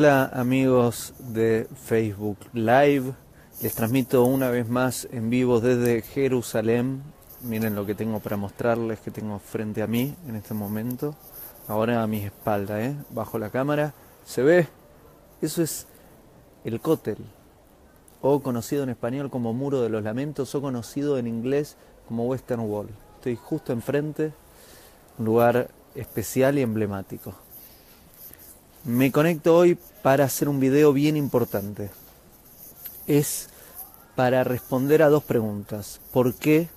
Hola amigos de Facebook Live, les transmito una vez más en vivo desde Jerusalén. Miren lo que tengo para mostrarles que tengo frente a mí en este momento. Ahora a mi espalda, ¿eh? bajo la cámara. ¿Se ve? Eso es el cótel, o conocido en español como Muro de los Lamentos, o conocido en inglés como Western Wall. Estoy justo enfrente, un lugar especial y emblemático. Me conecto hoy para hacer un video bien importante. Es para responder a dos preguntas. ¿Por qué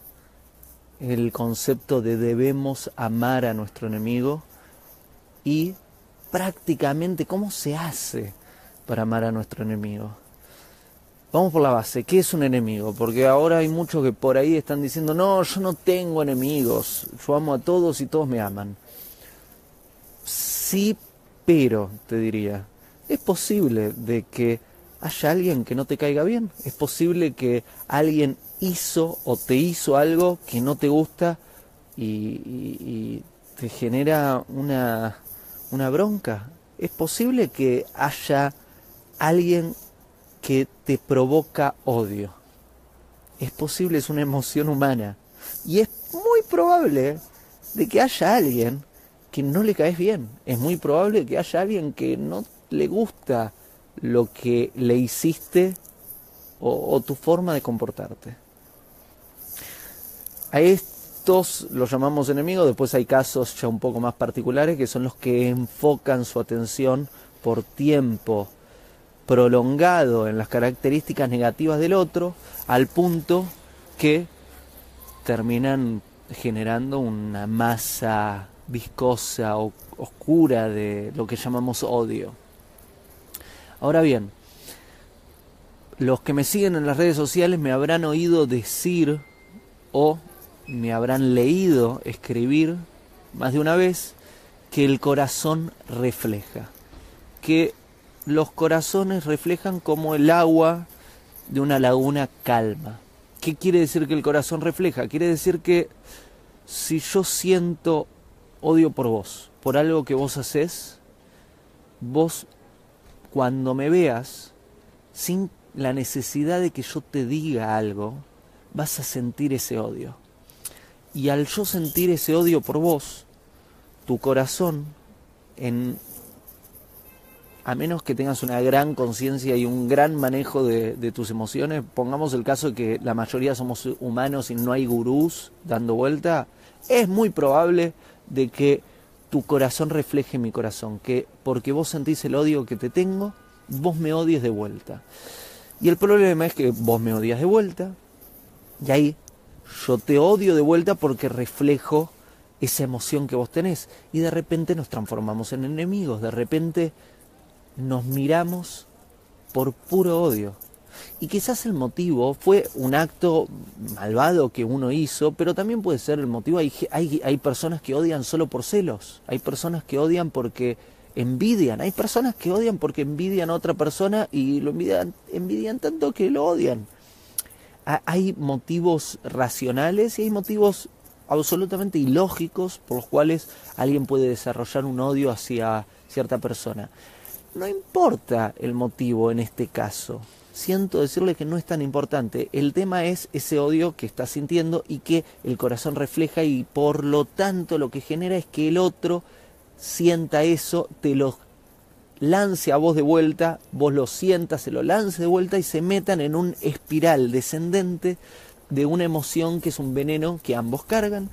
el concepto de debemos amar a nuestro enemigo? Y prácticamente cómo se hace para amar a nuestro enemigo. Vamos por la base, ¿qué es un enemigo? Porque ahora hay muchos que por ahí están diciendo, no, yo no tengo enemigos, yo amo a todos y todos me aman. Sí, pero, te diría, es posible de que haya alguien que no te caiga bien, es posible que alguien hizo o te hizo algo que no te gusta y, te genera una, una bronca. Es posible que haya alguien que te provoca odio. Es posible, es una emoción humana. Y es muy probable de que haya alguien que no le caes bien. Es muy probable que haya alguien que no le gusta lo que le hiciste o, tu forma de comportarte. A estos los llamamos enemigos, después hay casos ya un poco más particulares que son los que enfocan su atención por tiempo prolongado en las características negativas del otro al punto que terminan generando una masa viscosa o oscura de lo que llamamos odio. Ahora bien, los que me siguen en las redes sociales me habrán oído decir o me habrán leído escribir más de una vez que el corazón refleja, que los corazones reflejan como el agua de una laguna calma. ¿Qué quiere decir que el corazón refleja? Quiere decir que si yo siento odio por vos, por algo que vos haces, vos cuando me veas, sin la necesidad de que yo te diga algo, vas a sentir ese odio. Y al yo sentir ese odio por vos, tu corazón en a menos que tengas una gran conciencia y un gran manejo de, tus emociones, pongamos el caso de que la mayoría somos humanos y no hay gurús dando vuelta, es muy probable de que tu corazón refleje mi corazón, que porque vos sentís el odio que te tengo, vos me odies de vuelta. Y el problema es que vos me odias de vuelta, y ahí yo te odio de vuelta porque reflejo esa emoción que vos tenés. Y de repente nos transformamos en enemigos, de repente nos miramos por puro odio. Y quizás el motivo fue un acto malvado que uno hizo, pero también puede ser el motivo, hay, hay, hay personas que odian solo por celos, hay personas que odian porque envidian, hay personas que odian porque envidian a otra persona y lo envidian, envidian tanto que lo odian. Hay motivos racionales y hay motivos absolutamente ilógicos por los cuales alguien puede desarrollar un odio hacia cierta persona. No importa el motivo en este caso. Siento decirle que no es tan importante. El tema es ese odio que estás sintiendo y que el corazón refleja y por lo tanto lo que genera es que el otro sienta eso, te lo lance a vos de vuelta, vos lo sientas, se lo lance de vuelta y se metan en un espiral descendente de una emoción que es un veneno que ambos cargan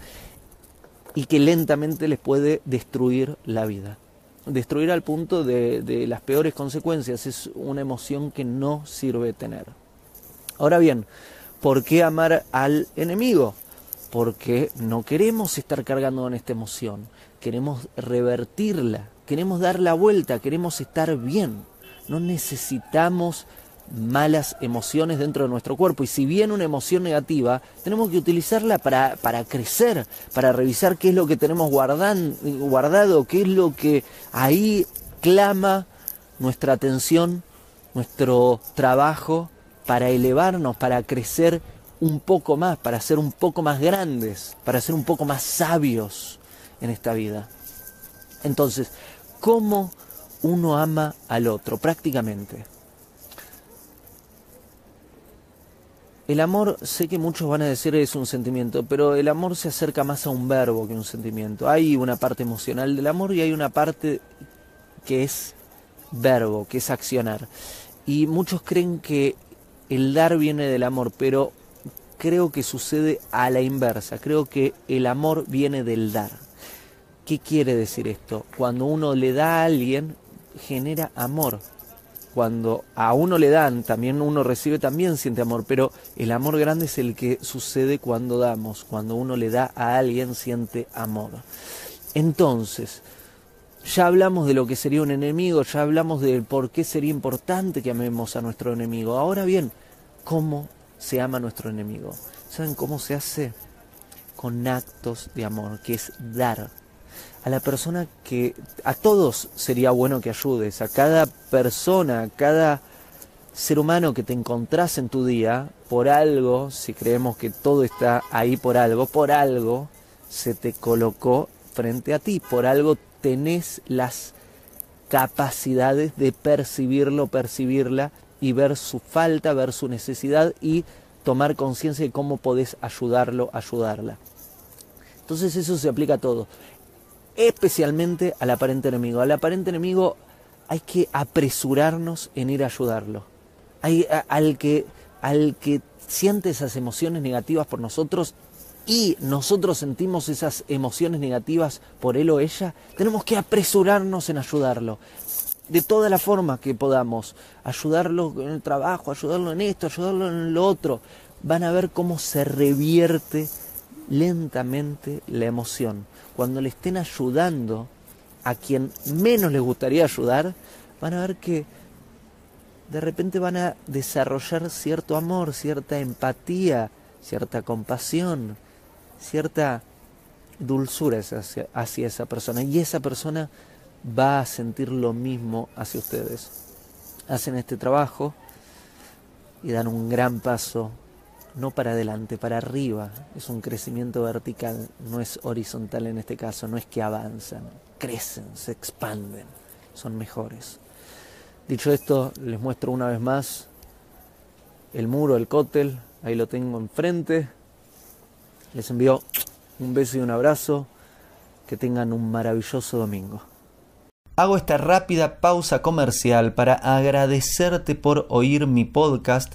y que lentamente les puede destruir la vida destruir al punto de, las peores consecuencias. Es una emoción que no sirve tener. Ahora bien, ¿por qué amar al enemigo? Porque no queremos estar cargando con esta emoción, queremos revertirla, queremos dar la vuelta, queremos estar bien. No necesitamos malas emociones dentro de nuestro cuerpo. Y si bien una emoción negativa, tenemos que utilizarla para, para crecer, para revisar qué es lo que tenemos guardan, guardado, qué es lo que ahí clama nuestra atención, nuestro trabajo, para elevarnos, para crecer un poco más, para ser un poco más grandes, para ser un poco más sabios en esta vida. Entonces, ¿cómo uno ama al otro, prácticamente. El amor, sé que muchos van a decir es un sentimiento, pero el amor se acerca más a un verbo que un sentimiento. Hay una parte emocional del amor y hay una parte que es verbo, que es accionar. Y muchos creen que el dar viene del amor, pero creo que sucede a la inversa. Creo que el amor viene del dar. ¿Qué quiere decir esto? Cuando uno le da a alguien, genera amor cuando a uno le dan, también uno recibe, también siente amor, pero el amor grande es el que sucede cuando damos, cuando uno le da a alguien siente amor. Entonces, ya hablamos de lo que sería un enemigo, ya hablamos de por qué sería importante que amemos a nuestro enemigo. Ahora bien, ¿cómo se ama a nuestro enemigo? ¿Saben cómo se hace? Con actos de amor, que es dar a la persona que a todos sería bueno que ayudes, a cada persona, a cada ser humano que te encontrás en tu día, por algo, si creemos que todo está ahí por algo, por algo se te colocó frente a ti, por algo tenés las capacidades de percibirlo, percibirla y ver su falta, ver su necesidad y tomar conciencia de cómo podés ayudarlo, ayudarla. Entonces eso se aplica a todo especialmente al aparente enemigo. Al aparente enemigo hay que apresurarnos en ir a ayudarlo. Hay, al, que, al que siente esas emociones negativas por nosotros y nosotros sentimos esas emociones negativas por él o ella, tenemos que apresurarnos en ayudarlo. De toda la forma que podamos. Ayudarlo en el trabajo, ayudarlo en esto, ayudarlo en lo otro. Van a ver cómo se revierte lentamente la emoción. Cuando le estén ayudando a quien menos les gustaría ayudar, van a ver que de repente van a desarrollar cierto amor, cierta empatía, cierta compasión, cierta dulzura hacia, hacia, esa persona. Y esa persona va a sentir lo mismo hacia ustedes. Hacen este trabajo y dan un gran paso no para adelante, para arriba. Es un crecimiento vertical, no es horizontal en este caso, no es que avanzan, crecen, se expanden, son mejores. Dicho esto, les muestro una vez más el muro, el cótel, ahí lo tengo enfrente. Les envío un beso y un abrazo, que tengan un maravilloso domingo. Hago esta rápida pausa comercial para agradecerte por oír mi podcast